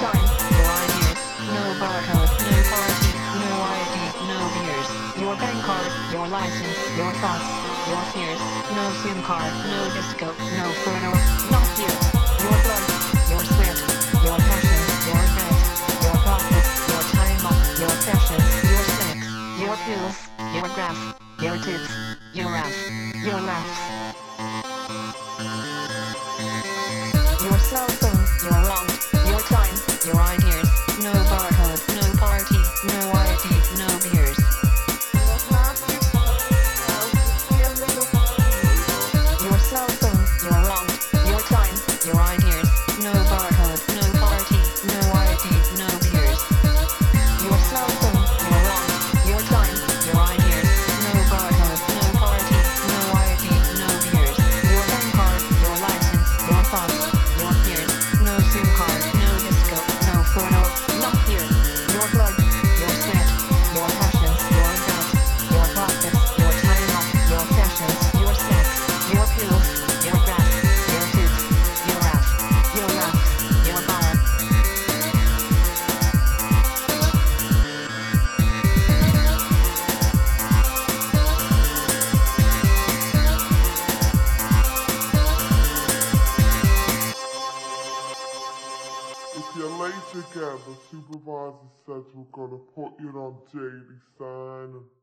no ideas, no barcode, no party, no ID, no beers, your bank card, your license, your thoughts, your fears, no SIM card, no disco, no photo, not here, your blood, your sweat, your passion, your bed, your profit, your time off, your sessions, your sex, your pills, your graph, your tits, your ass, your laughs. You're late together, supervisor says we're gonna put you on daily signing.